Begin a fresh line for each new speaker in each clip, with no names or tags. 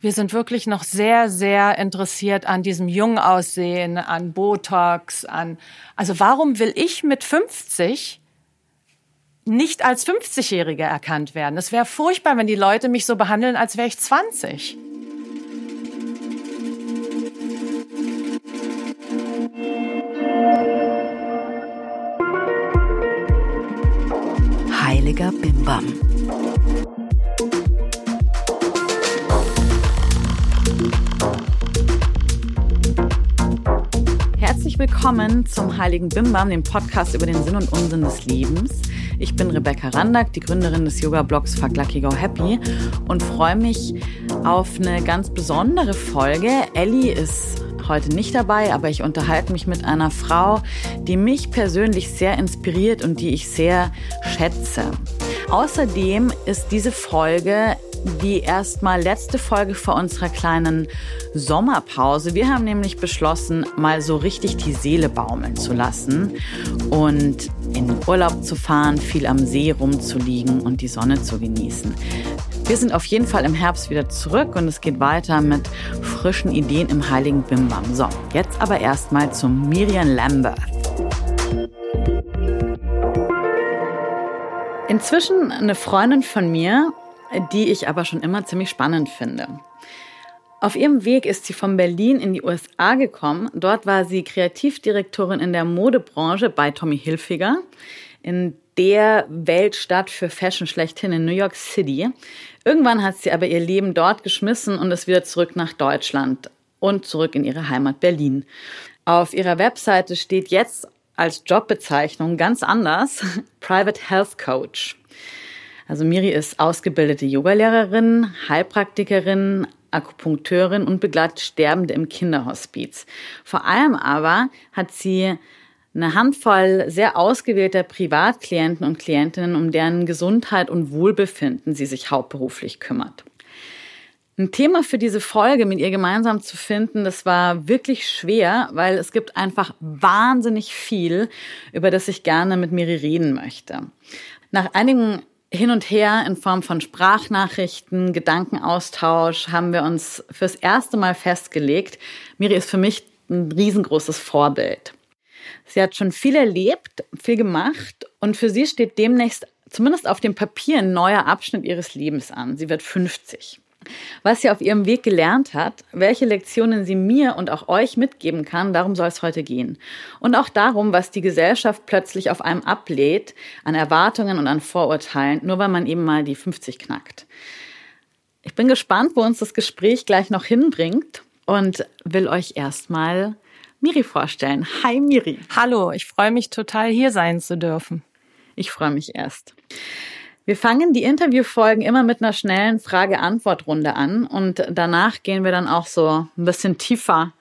Wir sind wirklich noch sehr, sehr interessiert an diesem Jungaussehen, an Botox, an, also warum will ich mit 50 nicht als 50-Jährige erkannt werden? Es wäre furchtbar, wenn die Leute mich so behandeln, als wäre ich 20.
Heiliger Bimbam. Willkommen zum Heiligen Bimbam, dem Podcast über den Sinn und Unsinn des Lebens. Ich bin Rebecca Randack, die Gründerin des Yoga-Blogs Fuck Lucky Go Happy und freue mich auf eine ganz besondere Folge. Ellie ist heute nicht dabei, aber ich unterhalte mich mit einer Frau, die mich persönlich sehr inspiriert und die ich sehr schätze. Außerdem ist diese Folge die erstmal letzte Folge vor unserer kleinen Sommerpause. Wir haben nämlich beschlossen, mal so richtig die Seele baumeln zu lassen und in Urlaub zu fahren, viel am See rumzuliegen und die Sonne zu genießen. Wir sind auf jeden Fall im Herbst wieder zurück und es geht weiter mit frischen Ideen im Heiligen Bimbam. So, jetzt aber erstmal zum Miriam Lambert. Inzwischen eine Freundin von mir, die ich aber schon immer ziemlich spannend finde. Auf ihrem Weg ist sie von Berlin in die USA gekommen. Dort war sie Kreativdirektorin in der Modebranche bei Tommy Hilfiger, in der Weltstadt für Fashion schlechthin in New York City. Irgendwann hat sie aber ihr Leben dort geschmissen und ist wieder zurück nach Deutschland und zurück in ihre Heimat Berlin. Auf ihrer Webseite steht jetzt als Jobbezeichnung ganz anders Private Health Coach. Also Miri ist ausgebildete Yogalehrerin, Heilpraktikerin, Akupunkteurin und begleitet Sterbende im Kinderhospiz. Vor allem aber hat sie eine Handvoll sehr ausgewählter Privatklienten und Klientinnen, um deren Gesundheit und Wohlbefinden sie sich hauptberuflich kümmert. Ein Thema für diese Folge mit ihr gemeinsam zu finden, das war wirklich schwer, weil es gibt einfach wahnsinnig viel, über das ich gerne mit Miri reden möchte. Nach einigen hin und her in Form von Sprachnachrichten, Gedankenaustausch haben wir uns fürs erste Mal festgelegt. Miri ist für mich ein riesengroßes Vorbild. Sie hat schon viel erlebt, viel gemacht und für sie steht demnächst zumindest auf dem Papier ein neuer Abschnitt ihres Lebens an. Sie wird 50 was sie auf ihrem Weg gelernt hat, welche Lektionen sie mir und auch euch mitgeben kann, darum soll es heute gehen. Und auch darum, was die Gesellschaft plötzlich auf einem ablehnt, an Erwartungen und an Vorurteilen, nur weil man eben mal die 50 knackt. Ich bin gespannt, wo uns das Gespräch gleich noch hinbringt und will euch erstmal Miri vorstellen. Hi Miri.
Hallo, ich freue mich total hier sein zu dürfen.
Ich freue mich erst. Wir fangen die Interviewfolgen immer mit einer schnellen Frage-Antwort-Runde an und danach gehen wir dann auch so ein bisschen tiefer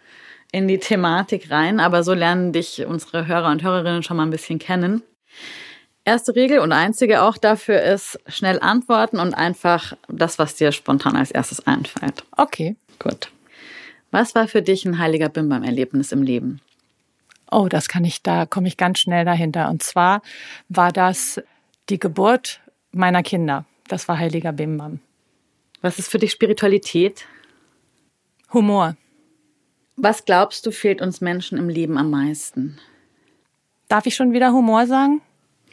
in die Thematik rein, aber so lernen dich unsere Hörer und Hörerinnen schon mal ein bisschen kennen. Erste Regel und einzige auch dafür ist schnell antworten und einfach das, was dir spontan als erstes einfällt.
Okay.
Gut. Was war für dich ein heiliger Bimbam-Erlebnis im Leben?
Oh, das kann ich, da komme ich ganz schnell dahinter. Und zwar war das die Geburt meiner Kinder. Das war Heiliger Bimbam.
Was ist für dich Spiritualität?
Humor.
Was glaubst du, fehlt uns Menschen im Leben am meisten?
Darf ich schon wieder Humor sagen?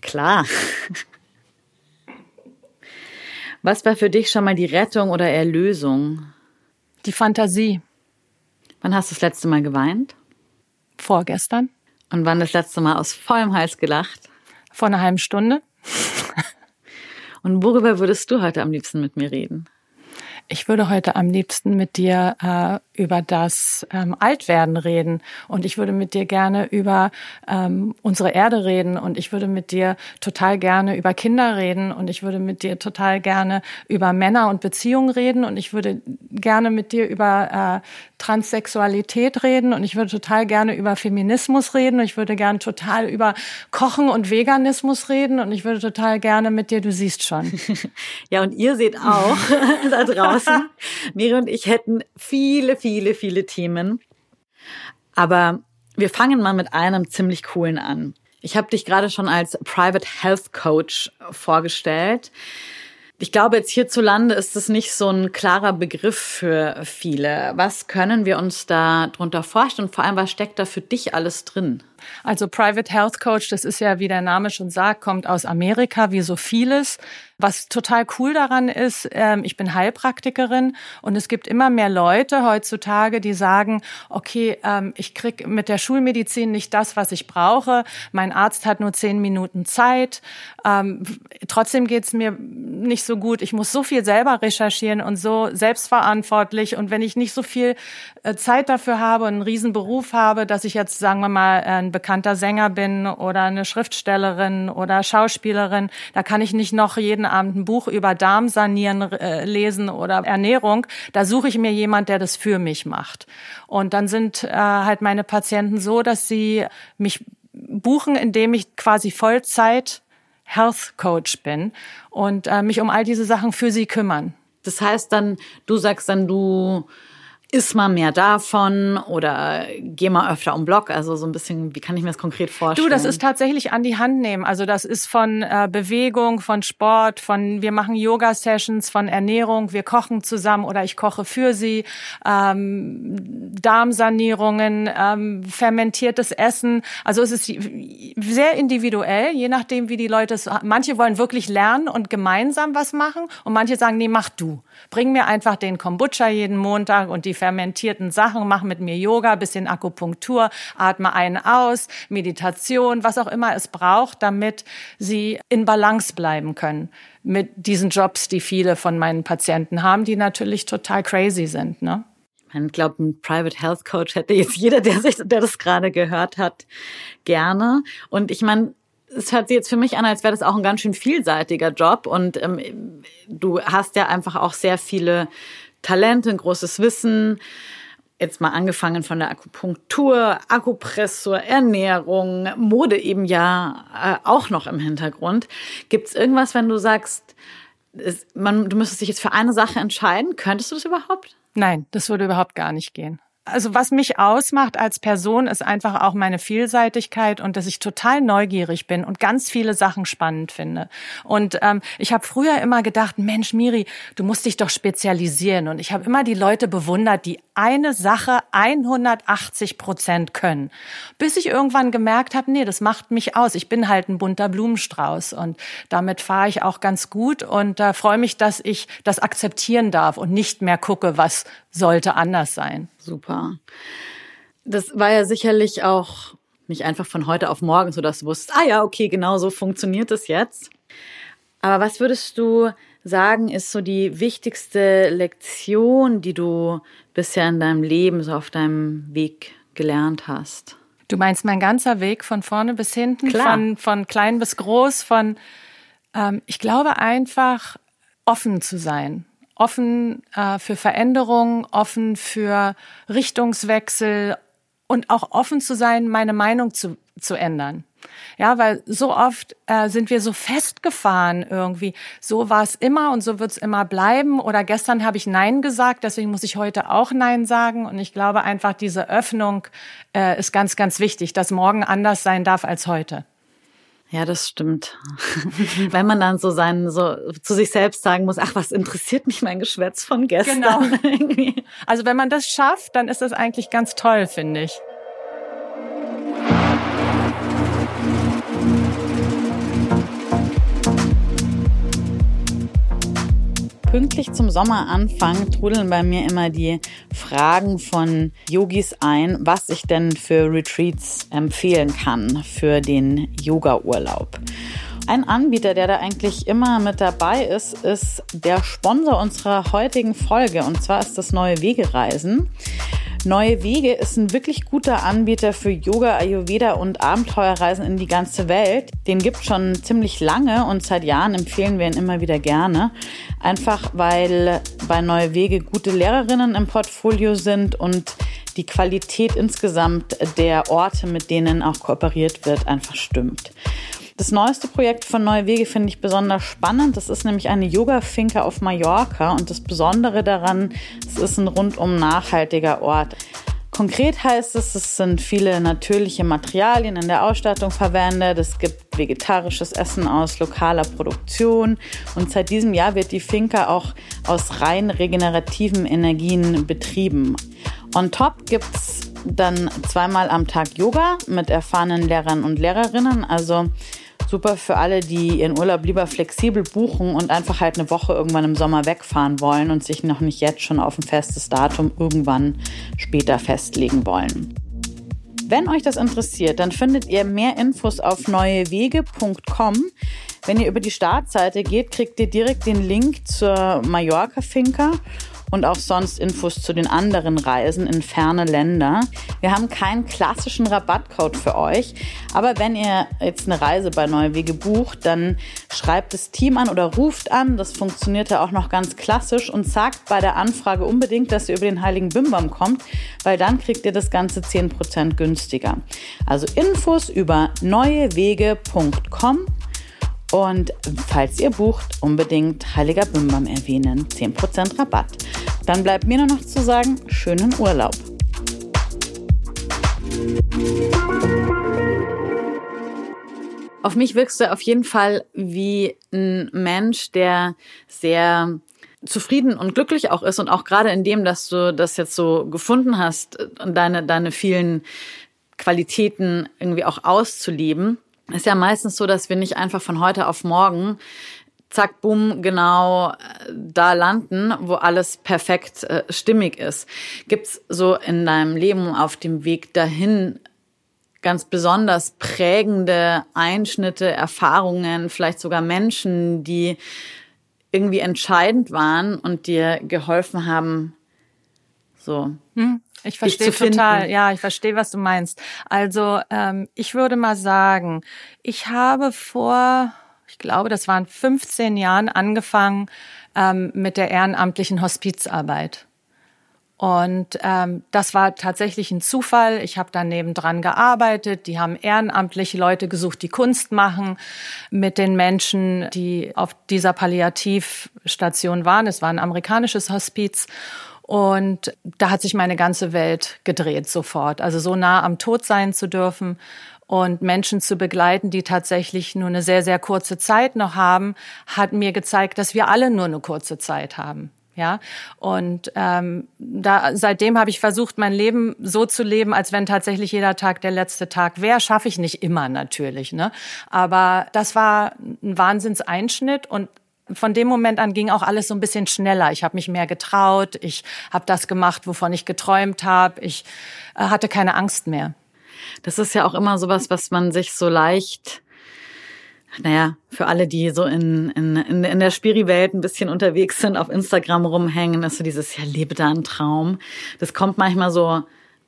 Klar. Was war für dich schon mal die Rettung oder Erlösung?
Die Fantasie.
Wann hast du das letzte Mal geweint?
Vorgestern.
Und wann das letzte Mal aus vollem Hals gelacht?
Vor einer halben Stunde.
Und worüber würdest du heute am liebsten mit mir reden?
Ich würde heute am liebsten mit dir äh, über das ähm, Altwerden reden. Und ich würde mit dir gerne über ähm, unsere Erde reden. Und ich würde mit dir total gerne über Kinder reden. Und ich würde mit dir total gerne über Männer und Beziehungen reden. Und ich würde gerne mit dir über äh, Transsexualität reden. Und ich würde total gerne über Feminismus reden. Und ich würde gerne total über Kochen und Veganismus reden. Und ich würde total gerne mit dir, du siehst schon.
ja, und ihr seht auch da draußen, Miri und ich hätten viele, viele, viele Themen. Aber wir fangen mal mit einem ziemlich coolen an. Ich habe dich gerade schon als Private Health Coach vorgestellt. Ich glaube, jetzt hierzulande ist es nicht so ein klarer Begriff für viele. Was können wir uns da drunter vorstellen? Und vor allem, was steckt da für dich alles drin?
Also Private Health Coach, das ist ja, wie der Name schon sagt, kommt aus Amerika, wie so vieles. Was total cool daran ist, ähm, ich bin Heilpraktikerin und es gibt immer mehr Leute heutzutage, die sagen, okay, ähm, ich krieg mit der Schulmedizin nicht das, was ich brauche. Mein Arzt hat nur zehn Minuten Zeit. Ähm, trotzdem geht's mir nicht so gut. Ich muss so viel selber recherchieren und so selbstverantwortlich. Und wenn ich nicht so viel Zeit dafür habe und einen Riesenberuf habe, dass ich jetzt, sagen wir mal, ein bekannter Sänger bin oder eine Schriftstellerin oder Schauspielerin, da kann ich nicht noch jeden jeden Abend ein Buch über Darmsanieren äh, lesen oder Ernährung. Da suche ich mir jemand, der das für mich macht. Und dann sind äh, halt meine Patienten so, dass sie mich buchen, indem ich quasi Vollzeit Health Coach bin und äh, mich um all diese Sachen für sie kümmern.
Das heißt dann, du sagst dann, du isst mal mehr davon oder geh mal öfter um Block? Also so ein bisschen, wie kann ich mir das konkret vorstellen?
Du, das ist tatsächlich an die Hand nehmen. Also das ist von äh, Bewegung, von Sport, von wir machen Yoga-Sessions, von Ernährung, wir kochen zusammen oder ich koche für sie, ähm, Darmsanierungen, ähm, fermentiertes Essen. Also es ist sehr individuell, je nachdem, wie die Leute es. Manche wollen wirklich lernen und gemeinsam was machen und manche sagen, nee, mach du. Bring mir einfach den Kombucha jeden Montag und die fermentierten Sachen, mach mit mir Yoga, bisschen Akupunktur, atme ein aus, Meditation, was auch immer es braucht, damit sie in Balance bleiben können mit diesen Jobs, die viele von meinen Patienten haben, die natürlich total crazy sind, ne?
Ich glaube, ein Private Health Coach hätte jetzt jeder, der sich, der das gerade gehört hat, gerne. Und ich meine, es hört sich jetzt für mich an, als wäre das auch ein ganz schön vielseitiger Job. Und ähm, du hast ja einfach auch sehr viele Talente, ein großes Wissen. Jetzt mal angefangen von der Akupunktur, Akupressur, Ernährung, Mode eben ja äh, auch noch im Hintergrund. Gibt es irgendwas, wenn du sagst, es, man, du müsstest dich jetzt für eine Sache entscheiden? Könntest du das überhaupt?
Nein, das würde überhaupt gar nicht gehen also was mich ausmacht als Person ist einfach auch meine Vielseitigkeit und dass ich total neugierig bin und ganz viele Sachen spannend finde. Und ähm, ich habe früher immer gedacht, Mensch, Miri, du musst dich doch spezialisieren. Und ich habe immer die Leute bewundert, die eine Sache 180 Prozent können. Bis ich irgendwann gemerkt habe, nee, das macht mich aus. Ich bin halt ein bunter Blumenstrauß und damit fahre ich auch ganz gut und äh, freue mich, dass ich das akzeptieren darf und nicht mehr gucke, was sollte anders sein.
Super. Das war ja sicherlich auch nicht einfach von heute auf morgen, so dass du wusstest, ah ja, okay, genau so funktioniert es jetzt. Aber was würdest du sagen, ist so die wichtigste Lektion, die du bisher in deinem Leben, so auf deinem Weg gelernt hast?
Du meinst mein ganzer Weg von vorne bis hinten,
Klar.
von von klein bis groß, von ähm, ich glaube einfach offen zu sein offen äh, für Veränderungen, offen für Richtungswechsel und auch offen zu sein, meine Meinung zu, zu ändern. Ja, weil so oft äh, sind wir so festgefahren irgendwie. So war es immer und so wird es immer bleiben. Oder gestern habe ich Nein gesagt, deswegen muss ich heute auch Nein sagen. Und ich glaube einfach, diese Öffnung äh, ist ganz, ganz wichtig, dass morgen anders sein darf als heute.
Ja, das stimmt. Wenn man dann so sein, so zu sich selbst sagen muss, ach, was interessiert mich mein Geschwätz von gestern?
Genau. also wenn man das schafft, dann ist das eigentlich ganz toll, finde ich.
Pünktlich zum Sommeranfang trudeln bei mir immer die Fragen von Yogis ein, was ich denn für Retreats empfehlen kann für den Yoga-Urlaub. Ein Anbieter, der da eigentlich immer mit dabei ist, ist der Sponsor unserer heutigen Folge und zwar ist das Neue Wegereisen. Neue Wege ist ein wirklich guter Anbieter für Yoga, Ayurveda und Abenteuerreisen in die ganze Welt. Den gibt schon ziemlich lange und seit Jahren empfehlen wir ihn immer wieder gerne. Einfach weil bei Neue Wege gute Lehrerinnen im Portfolio sind und die Qualität insgesamt der Orte, mit denen auch kooperiert wird, einfach stimmt. Das neueste Projekt von Neue Wege finde ich besonders spannend. Das ist nämlich eine Yoga-Finke auf Mallorca und das Besondere daran, es ist ein rundum nachhaltiger Ort. Konkret heißt es, es sind viele natürliche Materialien in der Ausstattung verwendet. Es gibt vegetarisches Essen aus lokaler Produktion. Und seit diesem Jahr wird die Finca auch aus rein regenerativen Energien betrieben. On top gibt es dann zweimal am Tag Yoga mit erfahrenen Lehrern und Lehrerinnen. Also super für alle, die ihren Urlaub lieber flexibel buchen und einfach halt eine Woche irgendwann im Sommer wegfahren wollen und sich noch nicht jetzt schon auf ein festes Datum irgendwann später festlegen wollen. Wenn euch das interessiert, dann findet ihr mehr Infos auf neuewege.com. Wenn ihr über die Startseite geht, kriegt ihr direkt den Link zur Mallorca-Finca und auch sonst Infos zu den anderen Reisen in ferne Länder. Wir haben keinen klassischen Rabattcode für euch, aber wenn ihr jetzt eine Reise bei Neue Wege bucht, dann schreibt das Team an oder ruft an. Das funktioniert ja auch noch ganz klassisch und sagt bei der Anfrage unbedingt, dass ihr über den Heiligen Bimbam kommt, weil dann kriegt ihr das Ganze 10% günstiger. Also Infos über neuewege.com und falls ihr bucht, unbedingt Heiliger Bimbam erwähnen. 10% Rabatt. Dann bleibt mir nur noch zu sagen, schönen Urlaub. Auf mich wirkst du auf jeden Fall wie ein Mensch, der sehr zufrieden und glücklich auch ist und auch gerade in dem, dass du das jetzt so gefunden hast und deine, deine vielen Qualitäten irgendwie auch auszuleben ist ja meistens so, dass wir nicht einfach von heute auf morgen zack, bumm, genau äh, da landen, wo alles perfekt äh, stimmig ist. Gibt's so in deinem Leben auf dem Weg dahin ganz besonders prägende Einschnitte, Erfahrungen, vielleicht sogar Menschen, die irgendwie entscheidend waren und dir geholfen haben, so
hm. Ich verstehe total. Ja, ich verstehe, was du meinst. Also ähm, ich würde mal sagen, ich habe vor, ich glaube, das waren 15 Jahren angefangen ähm, mit der ehrenamtlichen Hospizarbeit. Und ähm, das war tatsächlich ein Zufall. Ich habe dann nebendran gearbeitet. Die haben ehrenamtliche Leute gesucht, die Kunst machen mit den Menschen, die auf dieser Palliativstation waren. Es war ein amerikanisches Hospiz. Und da hat sich meine ganze Welt gedreht sofort. Also so nah am Tod sein zu dürfen und Menschen zu begleiten, die tatsächlich nur eine sehr, sehr kurze Zeit noch haben, hat mir gezeigt, dass wir alle nur eine kurze Zeit haben. Ja, und ähm, da seitdem habe ich versucht, mein Leben so zu leben, als wenn tatsächlich jeder Tag der letzte Tag wäre. Schaffe ich nicht immer natürlich, ne? Aber das war ein Wahnsinnseinschnitt und von dem Moment an ging auch alles so ein bisschen schneller. Ich habe mich mehr getraut, ich habe das gemacht, wovon ich geträumt habe, ich äh, hatte keine Angst mehr.
Das ist ja auch immer sowas, was man sich so leicht naja, für alle, die so in, in, in, der Spiri-Welt ein bisschen unterwegs sind, auf Instagram rumhängen, ist so dieses, ja, lebe da einen Traum. Das kommt manchmal so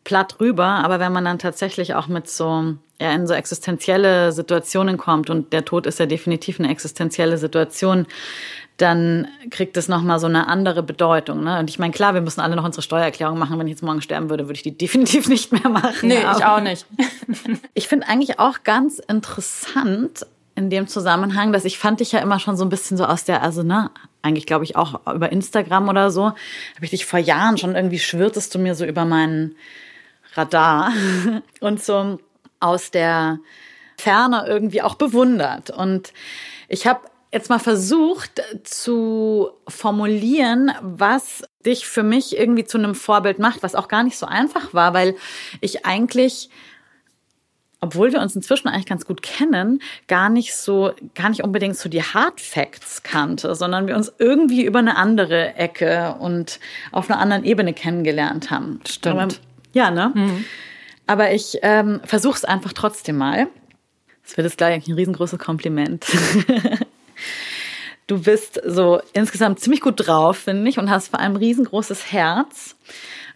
platt rüber, aber wenn man dann tatsächlich auch mit so ja, in so existenzielle Situationen kommt und der Tod ist ja definitiv eine existenzielle Situation, dann kriegt es nochmal so eine andere Bedeutung. Ne? Und ich meine, klar, wir müssen alle noch unsere Steuererklärung machen. Wenn ich jetzt morgen sterben würde, würde ich die definitiv nicht mehr machen.
Nee, ich auch nicht.
ich finde eigentlich auch ganz interessant in dem Zusammenhang, dass ich fand dich ja immer schon so ein bisschen so aus der, also ne, eigentlich glaube ich auch über Instagram oder so, habe ich dich vor Jahren schon irgendwie schwirrtest du mir so über meinen Radar und so aus der Ferne irgendwie auch bewundert. Und ich habe jetzt mal versucht zu formulieren, was dich für mich irgendwie zu einem Vorbild macht, was auch gar nicht so einfach war, weil ich eigentlich obwohl wir uns inzwischen eigentlich ganz gut kennen, gar nicht so, gar nicht unbedingt so die Hard Facts kannte, sondern wir uns irgendwie über eine andere Ecke und auf einer anderen Ebene kennengelernt haben.
Stimmt. Aber,
ja, ne? Mhm. Aber ich ähm, versuche es einfach trotzdem mal. Das wird jetzt gleich ein riesengroßes Kompliment. du bist so insgesamt ziemlich gut drauf, finde ich, und hast vor allem riesengroßes Herz.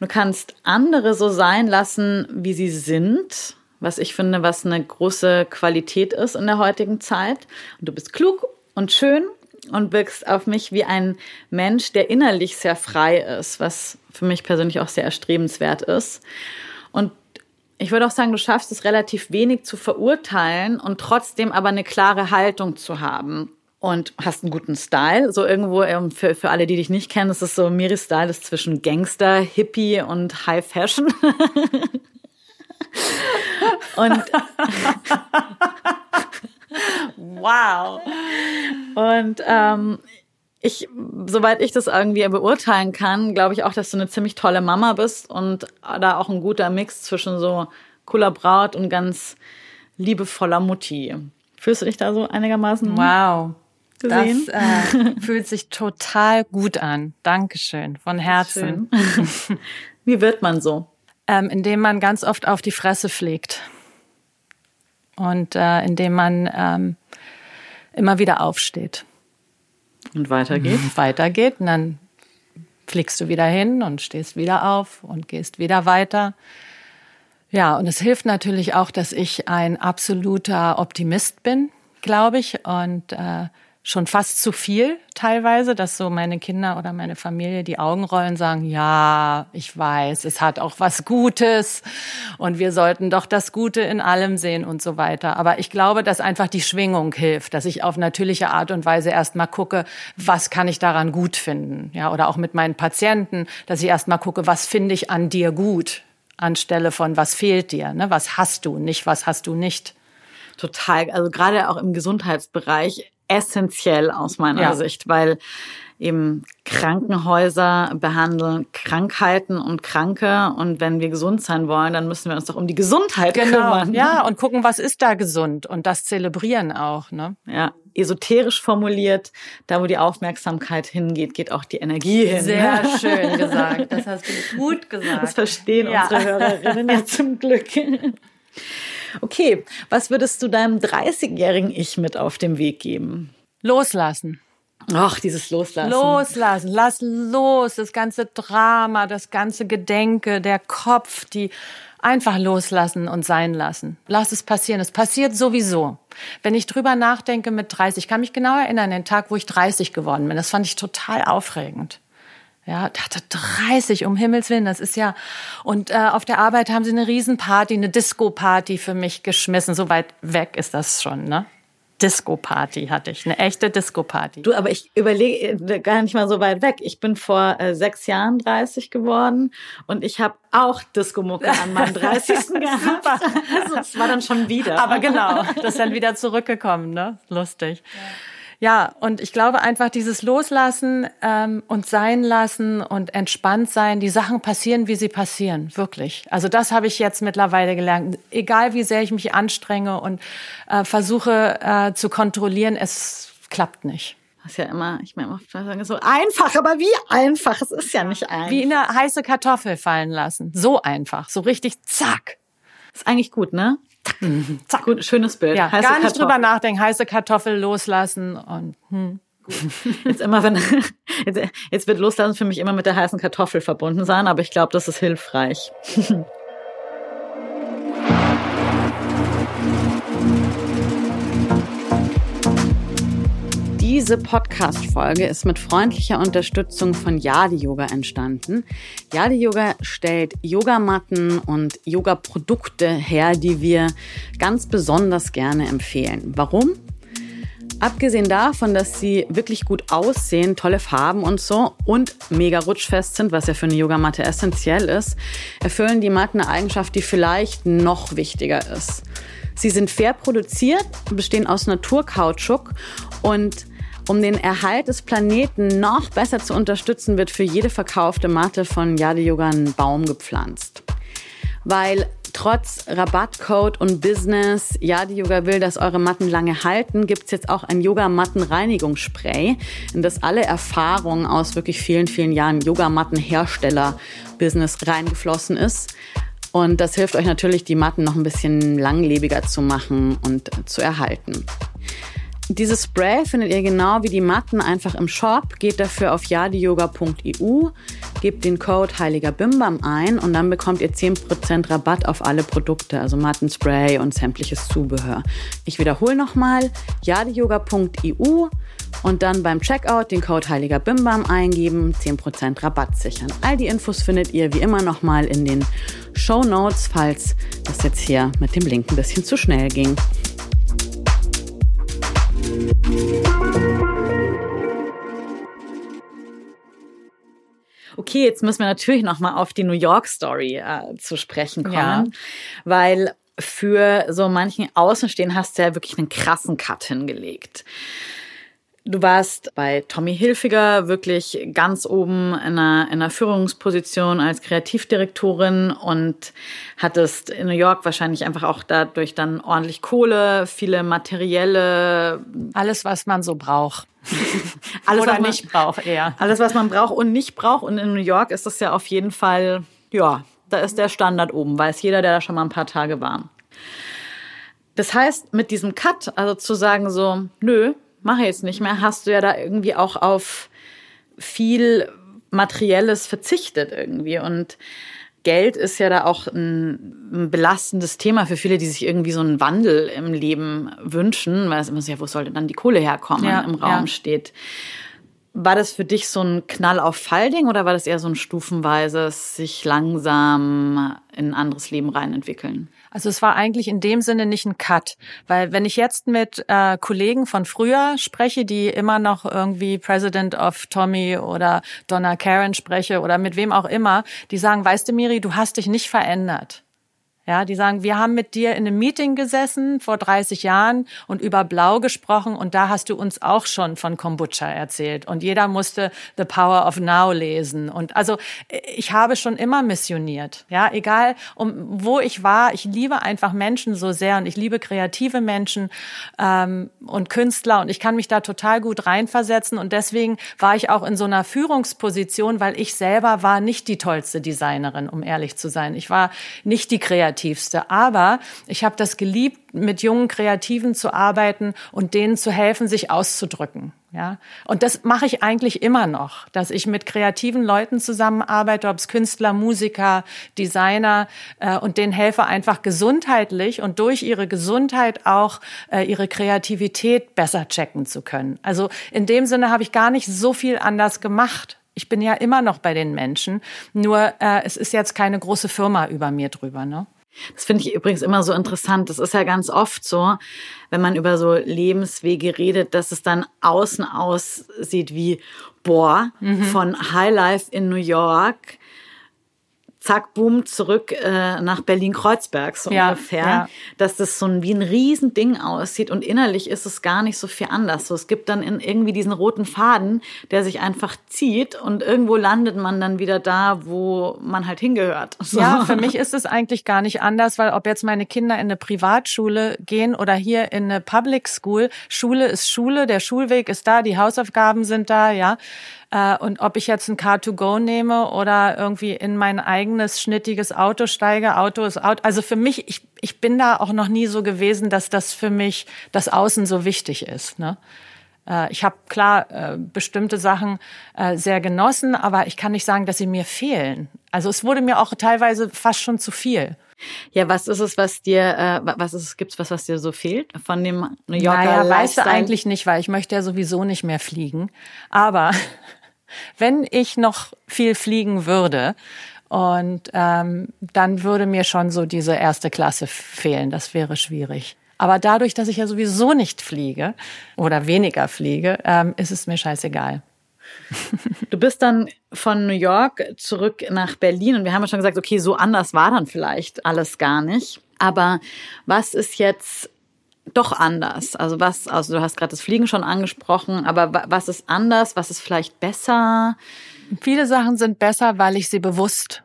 Du kannst andere so sein lassen, wie sie sind, was ich finde, was eine große Qualität ist in der heutigen Zeit. Und du bist klug und schön und wirkst auf mich wie ein Mensch, der innerlich sehr frei ist, was für mich persönlich auch sehr erstrebenswert ist. Und ich würde auch sagen, du schaffst es relativ wenig zu verurteilen und trotzdem aber eine klare Haltung zu haben. Und hast einen guten Style. So irgendwo, ähm, für, für alle, die dich nicht kennen, ist es so, Miris Style ist zwischen Gangster, Hippie und High Fashion. und
wow.
Und ähm, ich, soweit ich das irgendwie beurteilen kann, glaube ich auch, dass du eine ziemlich tolle Mama bist und da auch ein guter Mix zwischen so cooler Braut und ganz liebevoller Mutti. Fühlst du dich da so einigermaßen?
Wow. Gesehen? Das äh, fühlt sich total gut an. Dankeschön, von Herzen.
Wie wird man so?
Ähm, indem man ganz oft auf die Fresse fliegt. Und äh, indem man ähm, immer wieder aufsteht.
Und weitergeht?
Weitergeht und dann fliegst du wieder hin und stehst wieder auf und gehst wieder weiter. Ja, und es hilft natürlich auch, dass ich ein absoluter Optimist bin, glaube ich, und äh, schon fast zu viel teilweise, dass so meine Kinder oder meine Familie die Augen rollen, sagen, ja, ich weiß, es hat auch was Gutes und wir sollten doch das Gute in allem sehen und so weiter. Aber ich glaube, dass einfach die Schwingung hilft, dass ich auf natürliche Art und Weise erstmal gucke, was kann ich daran gut finden? Ja, oder auch mit meinen Patienten, dass ich erstmal gucke, was finde ich an dir gut? Anstelle von was fehlt dir, ne? Was hast du, nicht was hast du nicht.
Total, also gerade auch im Gesundheitsbereich essentiell aus meiner ja. Sicht, weil eben Krankenhäuser behandeln Krankheiten und Kranke. Und wenn wir gesund sein wollen, dann müssen wir uns doch um die Gesundheit genau. kümmern.
Ja, und gucken, was ist da gesund und das zelebrieren auch. Ne?
Ja, esoterisch formuliert, da wo die Aufmerksamkeit hingeht, geht auch die Energie hin.
Sehr schön gesagt. Das hast du gut gesagt.
Das verstehen ja. unsere Hörerinnen ja zum Glück. Okay, was würdest du deinem 30-jährigen Ich mit auf den Weg geben?
Loslassen.
Ach, dieses Loslassen.
Loslassen, lass los, das ganze Drama, das ganze Gedenke, der Kopf, die einfach loslassen und sein lassen. Lass es passieren. Es passiert sowieso. Wenn ich drüber nachdenke mit 30, ich kann mich genau erinnern, den Tag, wo ich 30 geworden bin. Das fand ich total aufregend. Ja, dachte 30 um Himmels Willen, das ist ja und äh, auf der Arbeit haben sie eine Riesenparty, eine Disco-Party für mich geschmissen. So weit weg ist das schon, ne? Disco-Party hatte ich, eine echte Disco-Party.
Du, aber ich überlege äh, gar nicht mal so weit weg. Ich bin vor äh, sechs Jahren 30 geworden und ich habe auch Disco-Mucke an meinem 30. gehabt. Also, das war dann schon wieder.
Aber genau, das ist dann wieder zurückgekommen, ne? Lustig. Ja. Ja, und ich glaube einfach dieses Loslassen ähm, und sein lassen und entspannt sein, die Sachen passieren, wie sie passieren, wirklich. Also das habe ich jetzt mittlerweile gelernt. Egal wie sehr ich mich anstrenge und äh, versuche äh, zu kontrollieren, es klappt nicht.
Das ist ja immer, ich meine, oft so einfach, aber wie einfach? Es ist ja nicht einfach.
Wie in eine heiße Kartoffel fallen lassen. So einfach, so richtig zack.
Ist eigentlich gut, ne? Zack. Mhm. Zack. Gut, schönes Bild.
Ja, heiße gar nicht Kartoffel. drüber nachdenken, heiße Kartoffel loslassen und hm.
Jetzt immer, wenn jetzt, jetzt wird loslassen für mich immer mit der heißen Kartoffel verbunden sein, aber ich glaube, das ist hilfreich. Diese Podcast-Folge ist mit freundlicher Unterstützung von Yadi Yoga entstanden. Yadi Yoga stellt Yogamatten und Yoga-Produkte her, die wir ganz besonders gerne empfehlen. Warum? Abgesehen davon, dass sie wirklich gut aussehen, tolle Farben und so und mega rutschfest sind, was ja für eine Yogamatte essentiell ist, erfüllen die Matten eine Eigenschaft, die vielleicht noch wichtiger ist. Sie sind fair produziert, bestehen aus Naturkautschuk und um den Erhalt des Planeten noch besser zu unterstützen, wird für jede verkaufte Matte von Yadi Yoga ein Baum gepflanzt. Weil trotz Rabattcode und Business Yadi Yoga will, dass eure Matten lange halten, gibt's jetzt auch ein Yoga-Matten-Reinigungsspray, in das alle Erfahrungen aus wirklich vielen, vielen Jahren Yogamattenhersteller-Business reingeflossen ist. Und das hilft euch natürlich, die Matten noch ein bisschen langlebiger zu machen und zu erhalten. Dieses Spray findet ihr genau wie die Matten einfach im Shop. Geht dafür auf yadiyoga.eu, gebt den Code Heiliger Bimbam ein und dann bekommt ihr 10% Rabatt auf alle Produkte, also Mattenspray und sämtliches Zubehör. Ich wiederhole nochmal, yadiyoga.eu und dann beim Checkout den Code Heiliger Bimbam eingeben, 10% Rabatt sichern. All die Infos findet ihr wie immer nochmal in den Show Notes, falls das jetzt hier mit dem Link ein bisschen zu schnell ging. Okay, jetzt müssen wir natürlich noch mal auf die New York Story äh, zu sprechen kommen, ja. weil für so manchen Außenstehen hast du ja wirklich einen krassen Cut hingelegt. Du warst bei Tommy Hilfiger wirklich ganz oben in einer, in einer Führungsposition als Kreativdirektorin und hattest in New York wahrscheinlich einfach auch dadurch dann ordentlich Kohle, viele materielle.
Alles, was man so braucht.
alles, Oder was man nicht braucht, eher. Alles, was man braucht und nicht braucht. Und in New York ist das ja auf jeden Fall, ja, da ist der Standard oben, weiß jeder, der da schon mal ein paar Tage war. Das heißt, mit diesem Cut, also zu sagen so, nö, mache jetzt nicht mehr, hast du ja da irgendwie auch auf viel Materielles verzichtet irgendwie. Und Geld ist ja da auch ein, ein, belastendes Thema für viele, die sich irgendwie so einen Wandel im Leben wünschen, weil es immer so, ja, wo soll denn dann die Kohle herkommen, ja, im Raum ja. steht. War das für dich so ein Knall auf Fallding oder war das eher so ein stufenweises, sich langsam in ein anderes Leben reinentwickeln?
Also es war eigentlich in dem Sinne nicht ein Cut, weil wenn ich jetzt mit äh, Kollegen von früher spreche, die immer noch irgendwie President of Tommy oder Donna Karen spreche oder mit wem auch immer, die sagen, weißt du Miri, du hast dich nicht verändert. Ja, die sagen, wir haben mit dir in einem Meeting gesessen vor 30 Jahren und über Blau gesprochen und da hast du uns auch schon von Kombucha erzählt und jeder musste The Power of Now lesen und also ich habe schon immer missioniert. Ja, egal um wo ich war, ich liebe einfach Menschen so sehr und ich liebe kreative Menschen ähm, und Künstler und ich kann mich da total gut reinversetzen und deswegen war ich auch in so einer Führungsposition, weil ich selber war nicht die tollste Designerin, um ehrlich zu sein. Ich war nicht die kreative Kreativste. Aber ich habe das geliebt, mit jungen Kreativen zu arbeiten und denen zu helfen, sich auszudrücken. Ja, und das mache ich eigentlich immer noch, dass ich mit kreativen Leuten zusammenarbeite, ob es Künstler, Musiker, Designer äh, und denen helfe einfach gesundheitlich und durch ihre Gesundheit auch äh, ihre Kreativität besser checken zu können. Also in dem Sinne habe ich gar nicht so viel anders gemacht ich bin ja immer noch bei den Menschen, nur äh, es ist jetzt keine große Firma über mir drüber. Ne?
Das finde ich übrigens immer so interessant. Das ist ja ganz oft so, wenn man über so Lebenswege redet, dass es dann außen aussieht wie, boah, mhm. von Highlife in New York zack, boom, zurück äh, nach Berlin-Kreuzberg so ja, ungefähr. Ja. Dass das so ein, wie ein Riesending aussieht und innerlich ist es gar nicht so viel anders. So, es gibt dann in, irgendwie diesen roten Faden, der sich einfach zieht und irgendwo landet man dann wieder da, wo man halt hingehört.
So. Ja, für mich ist es eigentlich gar nicht anders, weil ob jetzt meine Kinder in eine Privatschule gehen oder hier in eine Public School, Schule ist Schule, der Schulweg ist da, die Hausaufgaben sind da, ja. Äh, und ob ich jetzt ein Car2Go nehme oder irgendwie in mein eigenes schnittiges Auto steige, Auto ist Auto. Also für mich, ich, ich bin da auch noch nie so gewesen, dass das für mich das Außen so wichtig ist. Ne? Äh, ich habe klar äh, bestimmte Sachen sehr genossen, aber ich kann nicht sagen, dass sie mir fehlen. Also es wurde mir auch teilweise fast schon zu viel.
Ja, was ist es, was dir, äh, was ist es, gibt's was, was dir so fehlt von dem New Yorker naja,
Lifestyle? weißt du eigentlich nicht, weil ich möchte ja sowieso nicht mehr fliegen. Aber wenn ich noch viel fliegen würde, und ähm, dann würde mir schon so diese erste Klasse fehlen. Das wäre schwierig. Aber dadurch, dass ich ja sowieso nicht fliege oder weniger fliege, ähm, ist es mir scheißegal.
Du bist dann von New York zurück nach Berlin und wir haben ja schon gesagt, okay, so anders war dann vielleicht alles gar nicht. Aber was ist jetzt doch anders? Also was, also du hast gerade das Fliegen schon angesprochen, aber was ist anders? Was ist vielleicht besser?
Viele Sachen sind besser, weil ich sie bewusst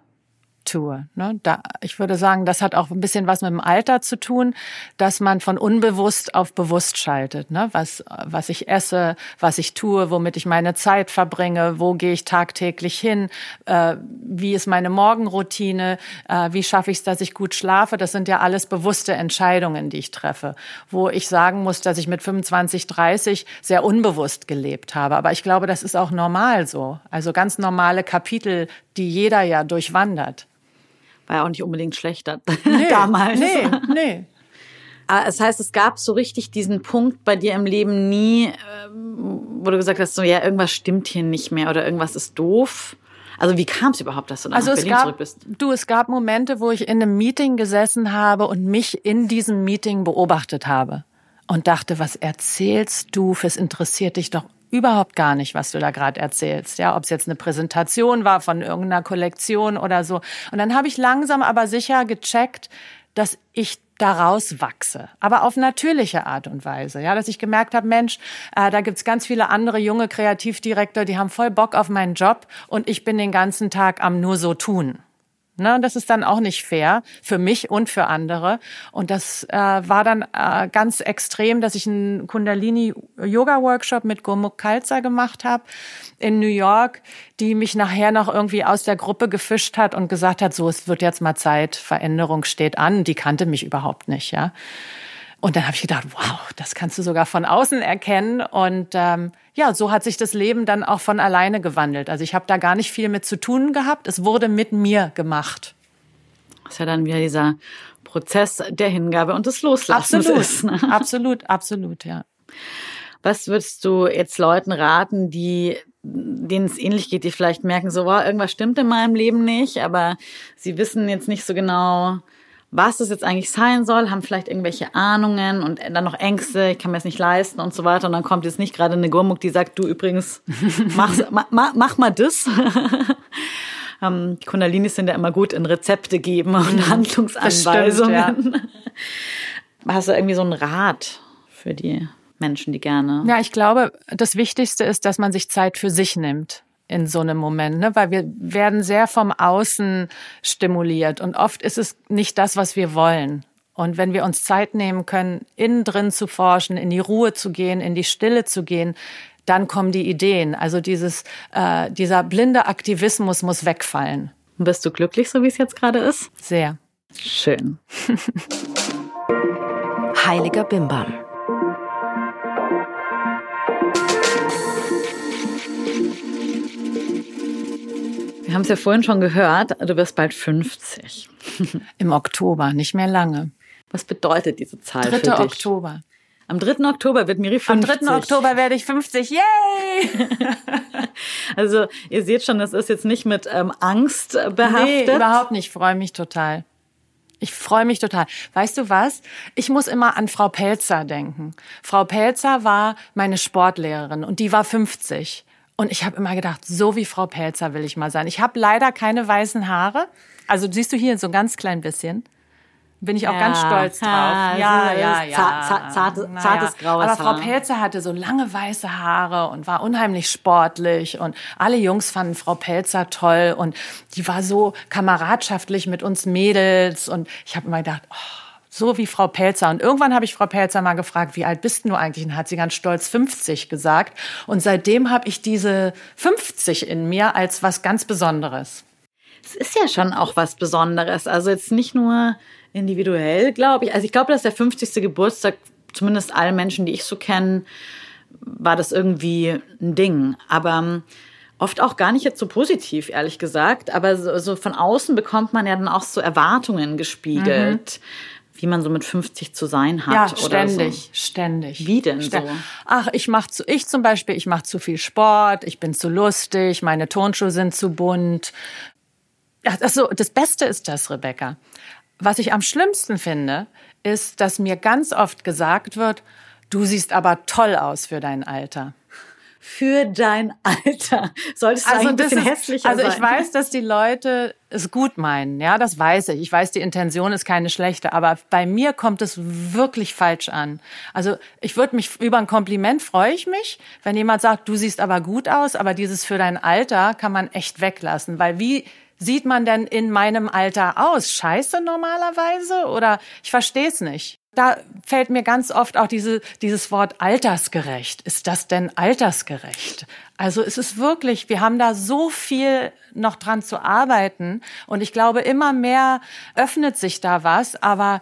tue. Ne? Da, ich würde sagen, das hat auch ein bisschen was mit dem Alter zu tun, dass man von unbewusst auf bewusst schaltet. Ne? Was, was ich esse, was ich tue, womit ich meine Zeit verbringe, wo gehe ich tagtäglich hin, äh, wie ist meine Morgenroutine, äh, wie schaffe ich es, dass ich gut schlafe. Das sind ja alles bewusste Entscheidungen, die ich treffe, wo ich sagen muss, dass ich mit 25, 30 sehr unbewusst gelebt habe. Aber ich glaube, das ist auch normal so. Also ganz normale Kapitel, die jeder ja durchwandert
war ja auch nicht unbedingt schlechter nee, damals.
Nee, nee.
Aber ah, das heißt, es gab so richtig diesen Punkt bei dir im Leben nie, ähm, wo du gesagt hast, so ja, irgendwas stimmt hier nicht mehr oder irgendwas ist doof. Also wie kam es überhaupt, dass du
also nach Berlin gab, zurück bist? Du, es gab Momente, wo ich in einem Meeting gesessen habe und mich in diesem Meeting beobachtet habe und dachte, was erzählst du? Es interessiert dich doch überhaupt gar nicht, was du da gerade erzählst. Ja, ob es jetzt eine Präsentation war von irgendeiner Kollektion oder so. Und dann habe ich langsam aber sicher gecheckt, dass ich daraus wachse, aber auf natürliche Art und Weise, ja, dass ich gemerkt habe, Mensch, äh, da gibt's ganz viele andere junge Kreativdirektor, die haben voll Bock auf meinen Job und ich bin den ganzen Tag am nur so tun. Ne, das ist dann auch nicht fair für mich und für andere. Und das äh, war dann äh, ganz extrem, dass ich einen Kundalini-Yoga-Workshop mit Gurmukh Kalsa gemacht habe in New York, die mich nachher noch irgendwie aus der Gruppe gefischt hat und gesagt hat, so, es wird jetzt mal Zeit, Veränderung steht an. Die kannte mich überhaupt nicht, ja. Und dann habe ich gedacht, wow, das kannst du sogar von außen erkennen. Und ähm, ja, so hat sich das Leben dann auch von alleine gewandelt. Also ich habe da gar nicht viel mit zu tun gehabt. Es wurde mit mir gemacht.
Das ist ja dann wieder dieser Prozess der Hingabe und des Loslassens
absolut,
ist. Ne?
Absolut, absolut, ja.
Was würdest du jetzt Leuten raten, die denen es ähnlich geht, die vielleicht merken, so, wow, irgendwas stimmt in meinem Leben nicht, aber sie wissen jetzt nicht so genau, was das jetzt eigentlich sein soll, haben vielleicht irgendwelche Ahnungen und dann noch Ängste, ich kann mir das nicht leisten und so weiter. Und dann kommt jetzt nicht gerade eine Gurmuk, die sagt, du übrigens, mach, mach, mach mal das. ähm, Kundalinis sind ja immer gut in Rezepte geben und mhm. Handlungsanweisungen. Stimmt, ja. Hast du irgendwie so einen Rat für die Menschen, die gerne?
Ja, ich glaube, das Wichtigste ist, dass man sich Zeit für sich nimmt in so einem Moment, ne? weil wir werden sehr vom Außen stimuliert und oft ist es nicht das, was wir wollen. Und wenn wir uns Zeit nehmen können, innen drin zu forschen, in die Ruhe zu gehen, in die Stille zu gehen, dann kommen die Ideen. Also dieses, äh, dieser blinde Aktivismus muss wegfallen.
Bist du glücklich, so wie es jetzt gerade ist?
Sehr.
Schön.
Heiliger Bimbam.
Haben es ja vorhin schon gehört, du wirst bald 50.
Im Oktober, nicht mehr lange.
Was bedeutet diese Zahl 3.
für dich? Oktober.
Am 3. Oktober wird Miri 50.
Am 3. Oktober werde ich 50. Yay!
also ihr seht schon, das ist jetzt nicht mit ähm, Angst behaftet.
Nee, überhaupt nicht. Ich freue mich total. Ich freue mich total. Weißt du was? Ich muss immer an Frau Pelzer denken. Frau Pelzer war meine Sportlehrerin und die war 50. Und ich habe immer gedacht, so wie Frau Pelzer will ich mal sein. Ich habe leider keine weißen Haare. Also siehst du hier so ein ganz klein bisschen. Bin ich auch ja, ganz stolz drauf. Ja,
ja, ja. ja. Zart, zart, zartes, zartes graues
Aber Frau Pelzer hatte so lange weiße Haare und war unheimlich sportlich und alle Jungs fanden Frau Pelzer toll und die war so kameradschaftlich mit uns Mädels und ich habe immer gedacht, oh, so wie Frau Pelzer. Und irgendwann habe ich Frau Pelzer mal gefragt, wie alt bist du eigentlich? Und hat sie ganz stolz 50 gesagt. Und seitdem habe ich diese 50 in mir als was ganz Besonderes.
Es ist ja schon auch was Besonderes. Also jetzt nicht nur individuell, glaube ich. Also ich glaube, dass der 50. Geburtstag, zumindest allen Menschen, die ich so kenne, war das irgendwie ein Ding. Aber ähm, oft auch gar nicht jetzt so positiv, ehrlich gesagt. Aber so, so von außen bekommt man ja dann auch so Erwartungen gespiegelt. Mhm wie man so mit 50 zu sein hat.
Ja, ständig, so. ständig.
Wie denn so?
Ach, ich mach zu, ich zum Beispiel, ich mache zu viel Sport, ich bin zu lustig, meine Turnschuhe sind zu bunt. Also das Beste ist das, Rebecca. Was ich am schlimmsten finde, ist, dass mir ganz oft gesagt wird, du siehst aber toll aus für dein Alter
für dein Alter. Solltest du also ein bisschen ist, hässlicher
also
sein.
Also ich weiß, dass die Leute es gut meinen. Ja, das weiß ich. Ich weiß, die Intention ist keine schlechte. Aber bei mir kommt es wirklich falsch an. Also ich würde mich über ein Kompliment freue ich mich, wenn jemand sagt, du siehst aber gut aus. Aber dieses für dein Alter kann man echt weglassen. Weil wie sieht man denn in meinem Alter aus? Scheiße normalerweise? Oder ich verstehe es nicht da fällt mir ganz oft auch diese, dieses Wort altersgerecht. Ist das denn altersgerecht? Also es ist wirklich, wir haben da so viel noch dran zu arbeiten und ich glaube, immer mehr öffnet sich da was, aber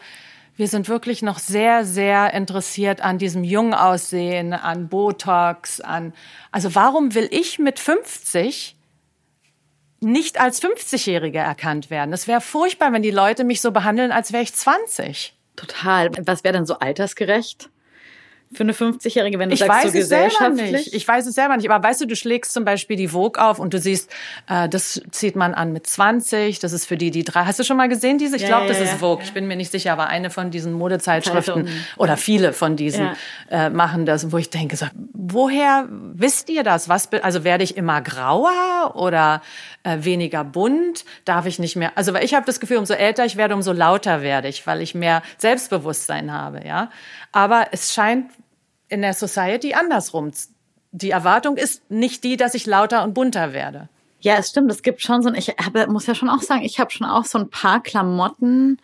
wir sind wirklich noch sehr, sehr interessiert an diesem Jungaussehen, an Botox, an, also warum will ich mit 50 nicht als 50-Jährige erkannt werden? Es wäre furchtbar, wenn die Leute mich so behandeln, als wäre ich 20.
Total. Was wäre denn so altersgerecht? Für eine 50-Jährige, wenn du
ich
sagst,
weiß
so
es selber
gesellschaftlich?
nicht. Ich weiß es selber nicht. Aber weißt du, du schlägst zum Beispiel die Vogue auf und du siehst, äh, das zieht man an mit 20. Das ist für die, die drei. Hast du schon mal gesehen diese? Ich
Ja,
glaube,
ja,
das
ja.
ist Vogue. Ich bin mir nicht sicher, aber eine von diesen Modezeitschriften oder viele von diesen äh, machen das, wo ich denke, so, woher wisst ihr das? Was, also werde ich immer grauer oder äh, weniger bunt? Darf ich nicht mehr? Also weil ich habe das Gefühl, umso älter ich werde, umso lauter werde ich, weil ich mehr Selbstbewusstsein habe, ja. Aber es scheint in der Society andersrum. Die Erwartung ist nicht die, dass ich lauter und bunter werde.
Ja, es stimmt. Es gibt schon so ein, ich habe, muss ja schon auch sagen, ich habe schon auch so ein paar Klamotten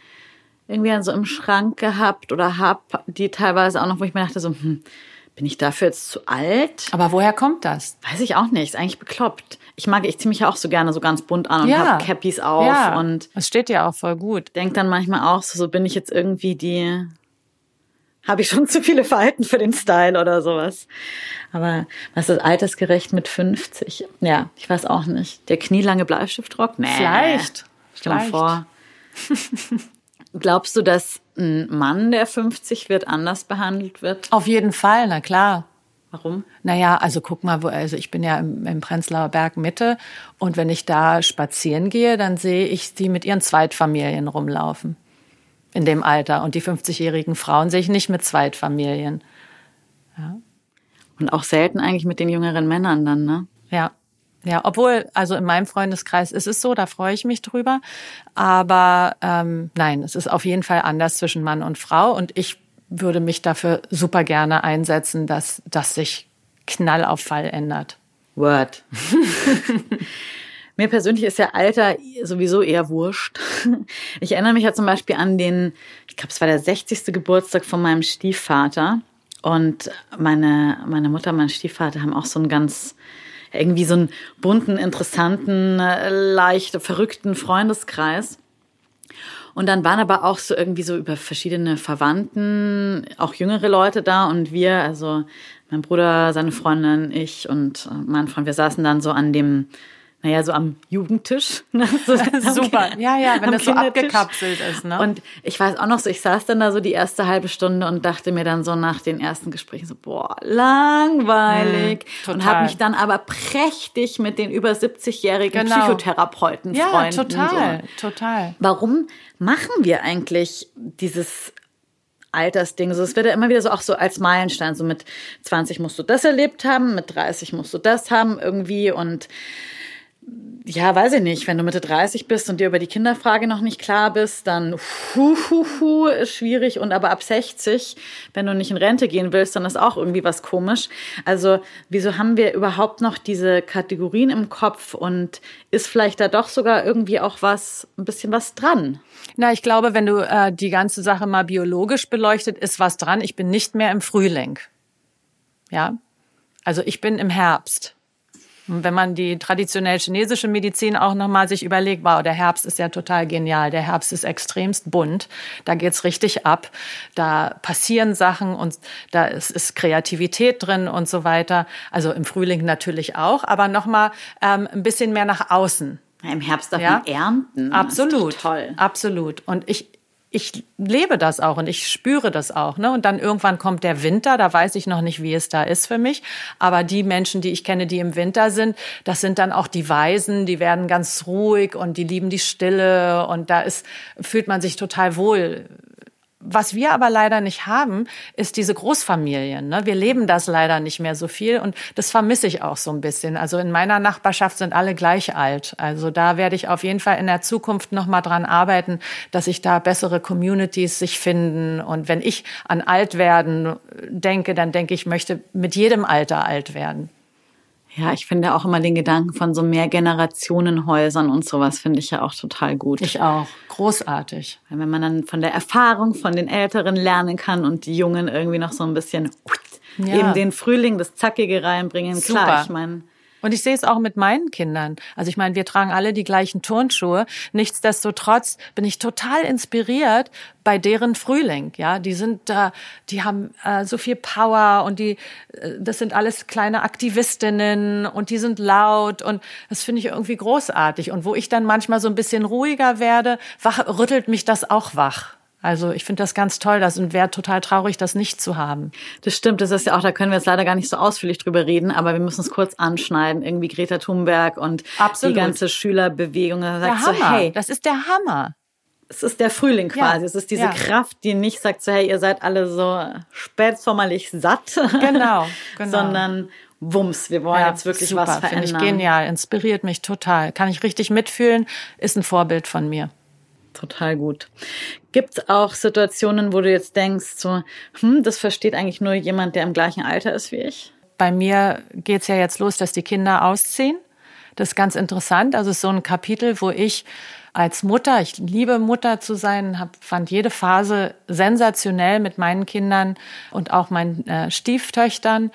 irgendwie so im Schrank gehabt oder hab die teilweise auch noch, wo ich mir dachte so, hm, bin ich dafür jetzt zu alt?
Aber woher kommt das?
Weiß ich auch nicht. Ist eigentlich bekloppt. Ich mag, ich ziehe mich ja auch so gerne so ganz bunt an und hab Cappies auf
ja.
und
es steht ja auch voll gut.
denk dann manchmal auch so, so bin ich jetzt irgendwie die, habe ich schon zu viele Verhalten für den Style oder sowas. Aber was ist altersgerecht mit 50? Ja, ich weiß auch nicht. Der knielange Bleistiftrock? Nee.
Vielleicht.
Stell mal vor. Glaubst du, dass ein Mann, der 50 wird, anders behandelt wird?
Auf jeden Fall, na klar.
Warum?
Naja, also guck mal, wo, also ich bin ja im, im Prenzlauer Berg Mitte und wenn ich da spazieren gehe, dann sehe ich die mit ihren Zweitfamilien rumlaufen. In dem Alter. Und die 50-jährigen Frauen sehe ich nicht mit Zweitfamilien.
Und auch selten eigentlich mit den jüngeren Männern dann, ne?
Ja. Ja, obwohl, also in meinem Freundeskreis ist es so, da freue ich mich drüber. Aber ähm, nein, es ist auf jeden Fall anders zwischen Mann und Frau. Und ich würde mich dafür super gerne einsetzen, dass das sich Knall auf Fall ändert.
Word. Mir persönlich ist ja Alter sowieso eher wurscht. Ich erinnere mich ja zum Beispiel an den, ich glaube, es war der 60. Geburtstag von meinem Stiefvater. Und meine, meine Mutter, mein Stiefvater haben auch so einen ganz, irgendwie so einen bunten, interessanten, leicht verrückten Freundeskreis. Und dann waren aber auch so irgendwie so über verschiedene Verwandten, auch jüngere Leute da und wir, also mein Bruder, seine Freundin, ich und mein Freund, wir saßen dann so an dem, naja, so am Jugendtisch. ne, so am
Super.
Ki-
Ja, ja, wenn
am
das so abgekapselt ist, ne?
Und ich weiß auch noch so, ich saß dann da so die erste halbe Stunde und dachte mir dann so nach den ersten Gesprächen so, boah, langweilig.
Mm,
und habe mich dann aber prächtig mit den über 70-jährigen
Genau.
Psychotherapeuten
ja,
Freunden
total,
so
total.
warum machen wir eigentlich dieses Altersding? So, es wird ja immer wieder so auch so als Meilenstein. So mit 20 musst du das erlebt haben, mit 30 musst du das haben irgendwie und ja, weiß ich nicht, wenn du Mitte 30 bist und dir über die Kinderfrage noch nicht klar bist, dann hu, hu, hu, ist schwierig. Und aber ab 60, wenn du nicht in Rente gehen willst, dann ist auch irgendwie was komisch. Also, wieso haben wir überhaupt noch diese Kategorien im Kopf und ist vielleicht da doch sogar irgendwie auch was, ein bisschen was dran?
Na, ich glaube, wenn du äh, die ganze Sache mal biologisch beleuchtet, ist was dran. Ich bin nicht mehr im Frühling. Ja, also ich bin im Herbst. Und wenn man die traditionell chinesische Medizin auch nochmal sich überlegt, wow, der Herbst ist ja total genial. Der Herbst ist extremst bunt. Da geht's richtig ab. Da passieren Sachen und da ist, ist Kreativität drin und so weiter. Also im Frühling natürlich auch, aber nochmal ähm, ein bisschen mehr nach außen.
Im Herbst darf
Ja.
man ernten.
Absolut.
Toll.
Absolut. Und ich, ich lebe das auch und ich spüre das auch. Ne? Und dann irgendwann kommt der Winter, da weiß ich noch nicht, wie es da ist für mich. Aber die Menschen, die ich kenne, die im Winter sind, das sind dann auch die Weisen, die werden ganz ruhig und die lieben die Stille und da ist, fühlt man sich total wohl. Was wir aber leider nicht haben, ist diese Großfamilien. Ne? Wir leben das leider nicht mehr so viel und das vermisse ich auch so ein bisschen. Also in meiner Nachbarschaft sind alle gleich alt. Also da werde ich auf jeden Fall in der Zukunft noch mal dran arbeiten, dass sich da bessere Communities sich finden. Und wenn ich an Altwerden denke, dann denke ich möchte mit jedem Alter alt werden.
Ja, ich finde auch immer den Gedanken von so Mehrgenerationenhäusern und sowas finde ich ja auch total gut.
Ich auch. Großartig.
Weil Wenn man dann von der Erfahrung von den Älteren lernen kann und die Jungen irgendwie noch so ein bisschen
Ja.
eben den Frühling, das Zackige reinbringen. Klar,
Super.
ich meine,
Und ich sehe es auch mit meinen Kindern. Also ich meine, wir tragen alle die gleichen Turnschuhe. Nichtsdestotrotz bin ich total inspiriert bei deren Frühling. Ja, die sind da, die haben äh, so viel Power und die, äh, das sind alles kleine Aktivistinnen und die sind laut und das finde ich irgendwie großartig. Und wo ich dann manchmal so ein bisschen ruhiger werde, wach, rüttelt mich das auch wach. Also ich finde das ganz toll, das und wäre total traurig, das nicht zu haben.
Das stimmt, das ist ja auch, da können wir jetzt leider gar nicht so ausführlich drüber reden, aber wir müssen es kurz anschneiden. Irgendwie Greta Thunberg und Absolut. die ganze Schülerbewegung.
Da sagt der so, Hammer. hey, das ist der Hammer.
Es ist der Frühling quasi. Ja. Es ist diese ja. Kraft, die nicht sagt so, hey, ihr seid alle so spätsommerlich satt.
Genau, genau.
sondern Wumms, wir wollen ja, jetzt wirklich super, was verändern.
Finde ich genial, inspiriert mich total. Kann ich richtig mitfühlen, ist ein Vorbild von mir.
Total gut. Gibt es auch Situationen, wo du jetzt denkst, so, hm, das versteht eigentlich nur jemand, der im gleichen Alter ist wie ich?
Bei mir geht es ja jetzt los, dass die Kinder ausziehen. Das ist ganz interessant. Also es ist so ein Kapitel, wo ich als Mutter, ich liebe Mutter zu sein, hab, fand jede Phase sensationell mit meinen Kindern und auch meinen äh, Stieftöchtern.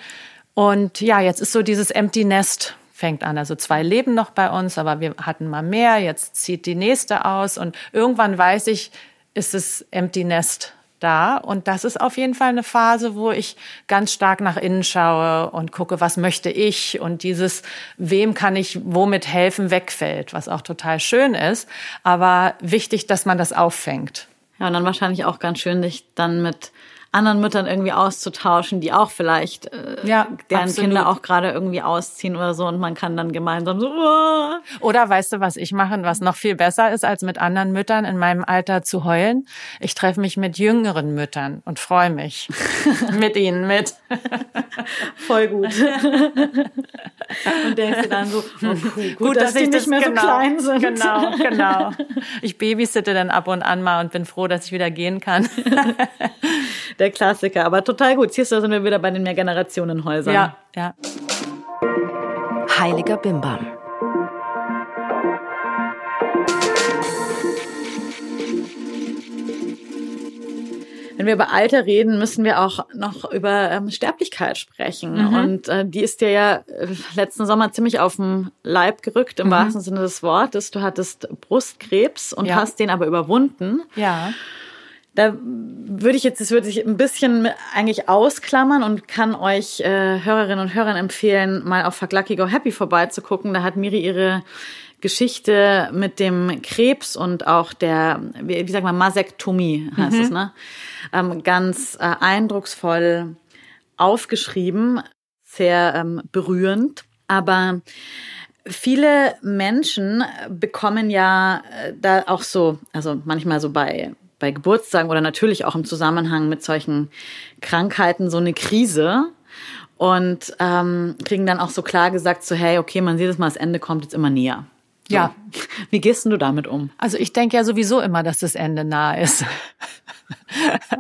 Und ja, jetzt ist so dieses Empty Nest fängt an. Also zwei leben noch bei uns, aber wir hatten mal mehr. Jetzt zieht die nächste aus und irgendwann weiß ich, ist es Empty Nest da. Und das ist auf jeden Fall eine Phase, wo ich ganz stark nach innen schaue und gucke, was möchte ich und dieses, wem kann ich womit helfen, wegfällt, was auch total schön ist. Aber wichtig, dass man das auffängt.
Ja, und dann wahrscheinlich auch ganz schön, dich dann mit anderen Müttern irgendwie auszutauschen, die auch vielleicht äh, ja, deren absolut. Kinder auch gerade irgendwie ausziehen oder so und man kann dann gemeinsam so
oh. oder weißt du, was ich mache, was noch viel besser ist, als mit anderen Müttern in meinem Alter zu heulen? Ich treffe mich mit jüngeren Müttern und freue mich mit ihnen mit.
Voll gut. und denkst du dann so, oh, gut, gut, dass, dass die nicht mehr genau, so klein sind.
Genau, genau. Ich babysitte dann ab und an mal und bin froh, dass ich wieder gehen kann
der Klassiker. Aber total gut. Siehst du, da sind wir wieder bei den Mehrgenerationenhäusern.
Ja, ja.
Heiliger Bimbam.
Wenn wir über Alter reden, müssen wir auch noch über ähm, Sterblichkeit sprechen. Mhm. Und äh, die ist dir ja äh, letzten Sommer ziemlich auf den Leib gerückt, im mhm. wahrsten Sinne des Wortes. Du hattest Brustkrebs und ja. hast den aber überwunden.
Ja.
Da würde ich jetzt, das würde sich ein bisschen eigentlich ausklammern und kann euch äh, Hörerinnen und Hörern empfehlen, mal auf Fuck Lucky Go Happy vorbeizugucken. Da hat Miri ihre Geschichte mit dem Krebs und auch der, wie, wie sagt man, Masektomie heißt mhm. es, ne? Ähm, ganz äh, eindrucksvoll aufgeschrieben, sehr ähm, berührend. Aber viele Menschen bekommen ja äh, da auch so, also manchmal so bei bei Geburtstagen oder natürlich auch im Zusammenhang mit solchen Krankheiten so eine Krise und ähm, kriegen dann auch so klar gesagt, so hey, okay, man sieht es mal, das Ende kommt jetzt immer näher.
So. Ja.
Wie gehst du damit um?
Also ich denke ja sowieso immer, dass das Ende nah ist.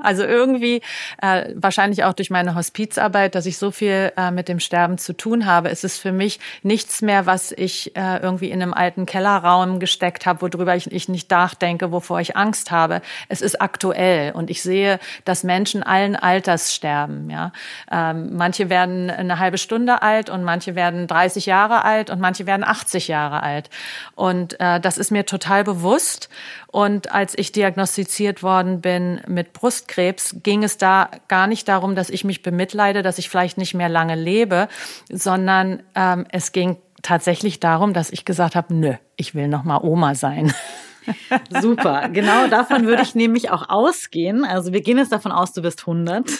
Also irgendwie, äh, wahrscheinlich auch durch meine Hospizarbeit, dass ich so viel äh, mit dem Sterben zu tun habe, ist es für mich nichts mehr, was ich äh, irgendwie in einem alten Kellerraum gesteckt habe, worüber ich, ich nicht nachdenke, wovor ich Angst habe. Es ist aktuell und ich sehe, dass Menschen allen Alters sterben. Ja, ähm, manche werden eine halbe Stunde alt und manche werden 30 Jahre alt und manche werden 80 Jahre alt. Und äh, das ist mir total bewusst. Und als ich diagnostiziert worden bin mit Brustkrebs, ging es da gar nicht darum, dass ich mich bemitleide, dass ich vielleicht nicht mehr lange lebe, sondern ähm, es ging tatsächlich darum, dass ich gesagt habe, nö, ich will noch mal Oma sein.
Super, genau davon würde ich nämlich auch ausgehen. Also wir gehen jetzt davon aus, du bist 100.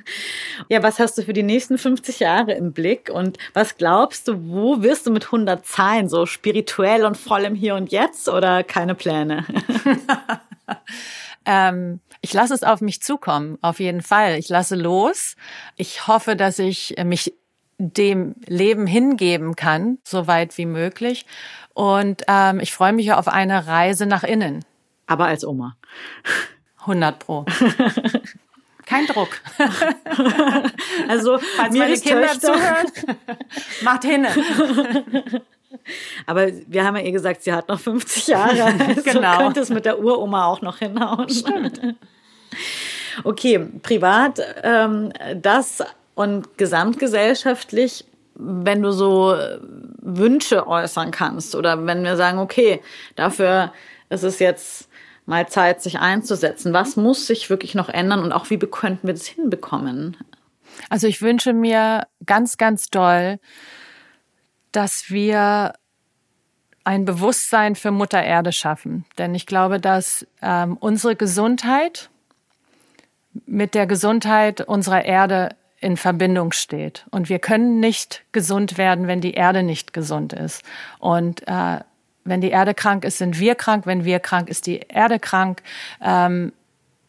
ja, was hast du für die nächsten 50 Jahre im Blick und was glaubst du, wo wirst du mit 100 sein? So spirituell und voll im Hier und Jetzt oder keine Pläne?
ähm, ich lasse es auf mich zukommen, auf jeden Fall. Ich lasse los. Ich hoffe, dass ich mich dem Leben hingeben kann, so weit wie möglich. Und ähm, ich freue mich auf eine Reise nach innen.
Aber als Oma.
100 pro. Kein Druck.
also, falls meine Kinder Töchter. zuhören,
macht hin.
Aber wir haben ja eh gesagt, sie hat noch 50 Jahre. Also genau. könnte es mit der Uroma auch noch hinhauen.
Stimmt.
Okay, privat, ähm, das und gesamtgesellschaftlich wenn du so Wünsche äußern kannst oder wenn wir sagen, okay, dafür ist es jetzt mal Zeit, sich einzusetzen. Was muss sich wirklich noch ändern und auch wie könnten wir das hinbekommen?
Also ich wünsche mir ganz, ganz doll, dass wir ein Bewusstsein für Mutter Erde schaffen. Denn ich glaube, dass ähm, unsere Gesundheit mit der Gesundheit unserer Erde in Verbindung steht. Und wir können nicht gesund werden, wenn die Erde nicht gesund ist. Und äh, wenn die Erde krank ist, sind wir krank. Wenn wir krank, ist die Erde krank. Ähm,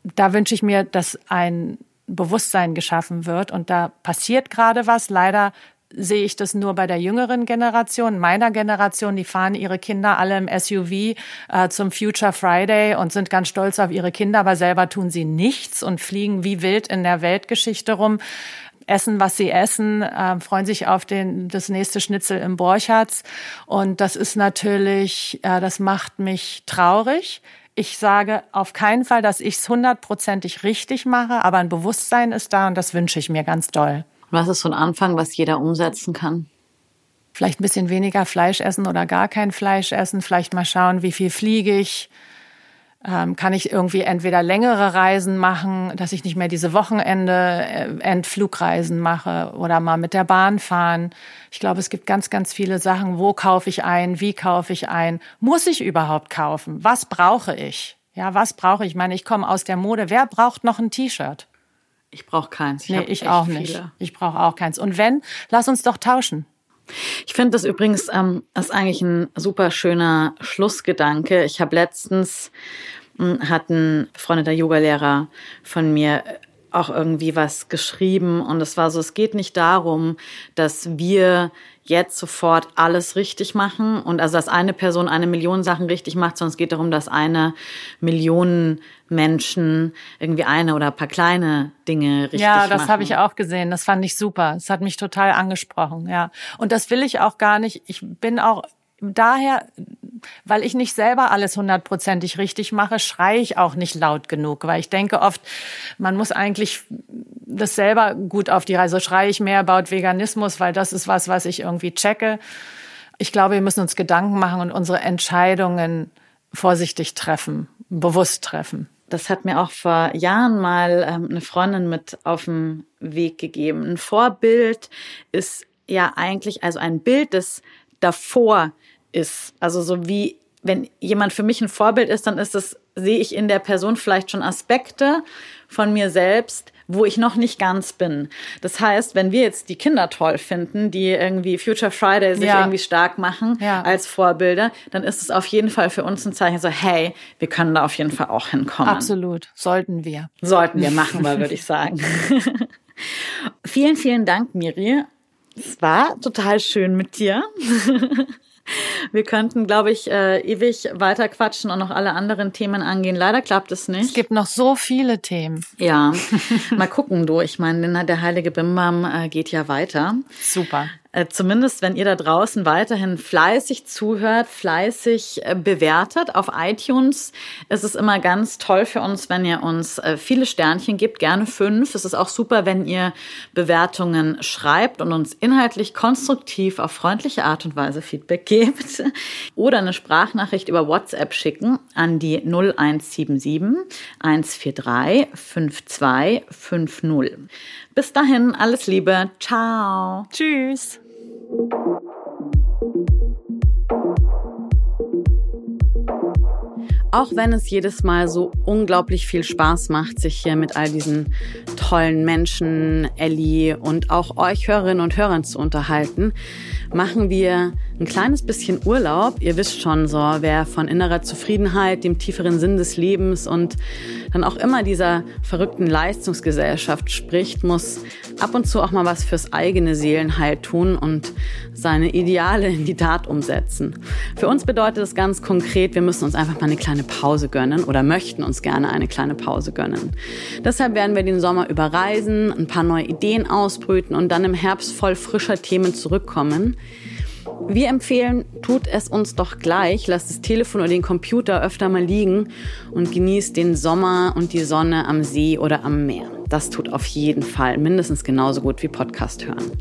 da wünsche ich mir, dass ein Bewusstsein geschaffen wird. Und da passiert gerade was. Leider sehe ich das nur bei der jüngeren Generation, meiner Generation. Die fahren ihre Kinder alle im SUV äh, zum Future Friday und sind ganz stolz auf ihre Kinder, aber selber tun sie nichts und fliegen wie wild in der Weltgeschichte rum essen, was sie essen, äh, freuen sich auf den, das nächste Schnitzel im Borchards. Und das ist natürlich, äh, das macht mich traurig. Ich sage auf keinen Fall, dass ich es hundertprozentig richtig mache, aber ein Bewusstsein ist da und das wünsche ich mir ganz doll.
Was ist so ein Anfang, was jeder umsetzen kann?
Vielleicht ein bisschen weniger Fleisch essen oder gar kein Fleisch essen. Vielleicht mal schauen, wie viel fliege ich. Ähm, kann ich irgendwie entweder längere Reisen machen, dass ich nicht mehr diese Wochenende äh, Endflugreisen mache oder mal mit der Bahn fahren. Ich glaube, es gibt ganz, ganz viele Sachen. Wo kaufe ich ein? Wie kaufe ich ein? Muss ich überhaupt kaufen? Was brauche ich? Ja, was brauche ich? Ich meine, ich komme aus der Mode. Wer braucht noch ein T-Shirt?
Ich brauche keins.
Ich nee, ich auch viele. nicht. Ich brauche auch keins. Und wenn, lass uns doch tauschen.
Ich finde das übrigens ähm, ist eigentlich ein super schöner Schlussgedanke. Ich habe letztens hm, hat ein befreundeter Yogalehrer von mir auch irgendwie was geschrieben und es war so, es geht nicht darum, dass wir jetzt sofort alles richtig machen und also dass eine Person eine Million Sachen richtig macht, sondern es geht darum, dass eine Million Menschen irgendwie eine oder ein paar kleine Dinge richtig
machen.
Ja,
das habe ich auch gesehen. Das fand ich super. Es hat mich total angesprochen, ja. Und das will ich auch gar nicht. Ich bin auch daher, weil ich nicht selber alles hundertprozentig richtig mache, schreie ich auch nicht laut genug, weil ich denke oft, man muss eigentlich das selber gut auf die Reise. Schreie ich mehr about Veganismus, weil das ist was, was ich irgendwie checke. Ich glaube, wir müssen uns Gedanken machen und unsere Entscheidungen vorsichtig treffen, bewusst treffen.
Das hat mir auch vor Jahren mal ähm, eine Freundin mit auf den Weg gegeben. Ein Vorbild ist ja eigentlich also ein Bild des davor ist. Also so wie, wenn jemand für mich ein Vorbild ist, dann ist das, sehe ich in der Person vielleicht schon Aspekte von mir selbst, wo ich noch nicht ganz bin. Das heißt, wenn wir jetzt die Kinder toll finden, die irgendwie Future Friday sich ja. irgendwie stark machen ja. als Vorbilder, dann ist es auf jeden Fall für uns ein Zeichen so, hey, wir können da auf jeden Fall auch hinkommen.
Absolut. Sollten wir.
Sollten wir, machen wir, würde ich sagen. vielen, vielen Dank, Miri. Es war total schön mit dir. Wir könnten, glaube ich, äh, ewig weiter quatschen und noch alle anderen Themen angehen. Leider klappt es nicht.
Es gibt noch so viele Themen.
Ja, mal gucken, du. Ich meine, der heilige Bimbam äh, geht ja weiter.
Super.
Äh, zumindest wenn ihr da draußen weiterhin fleißig zuhört, fleißig äh, bewertet auf iTunes, ist es immer ganz toll für uns, wenn ihr uns äh, viele Sternchen gibt, gerne fünf. Es ist auch super, wenn ihr Bewertungen schreibt und uns inhaltlich konstruktiv auf freundliche Art und Weise Feedback gebt oder eine Sprachnachricht über WhatsApp schicken an die 0177 143 5250. Bis dahin, alles Liebe. Ciao.
Tschüss.
Auch wenn es jedes Mal so unglaublich viel Spaß macht, sich hier mit all diesen tollen Menschen, Ellie und auch euch Hörerinnen und Hörern zu unterhalten, machen wir ein kleines bisschen Urlaub. Ihr wisst schon so, wer von innerer Zufriedenheit, dem tieferen Sinn des Lebens und dann auch immer dieser verrückten Leistungsgesellschaft spricht, muss ab und zu auch mal was fürs eigene Seelenheil tun und seine Ideale in die Tat umsetzen. Für uns bedeutet das ganz konkret, wir müssen uns einfach mal eine kleine Pause gönnen oder möchten uns gerne eine kleine Pause gönnen. Deshalb werden wir den Sommer überreisen, ein paar neue Ideen ausbrüten und dann im Herbst voll frischer Themen zurückkommen. Wir empfehlen, tut es uns doch gleich, lasst das Telefon oder den Computer öfter mal liegen und genießt den Sommer und die Sonne am See oder am Meer. Das tut auf jeden Fall mindestens genauso gut wie Podcast hören.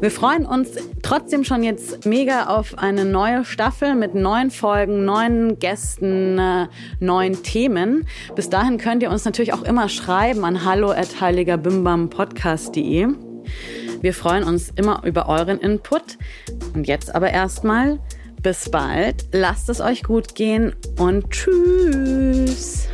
Wir freuen uns trotzdem schon jetzt mega auf eine neue Staffel mit neuen Folgen, neuen Gästen, äh, neuen Themen. Bis dahin könnt ihr uns natürlich auch immer schreiben an hallo@heiligerbimbampodcast.de. Wir freuen uns immer über euren Input. Und jetzt aber erstmal bis bald, lasst es euch gut gehen und tschüss.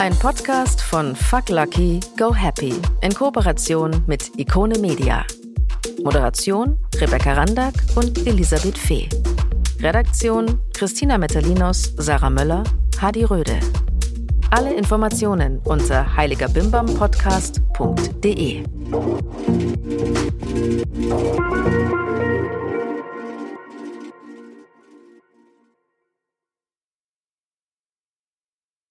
Ein Podcast von Fuck Lucky, Go Happy in Kooperation mit Ikone Media. Moderation Rebecca Randack und Elisabeth Fee. Redaktion Christina Metalinos, Sarah Möller, Hadi Röde. Alle Informationen unter heiligerbimbampodcast.de.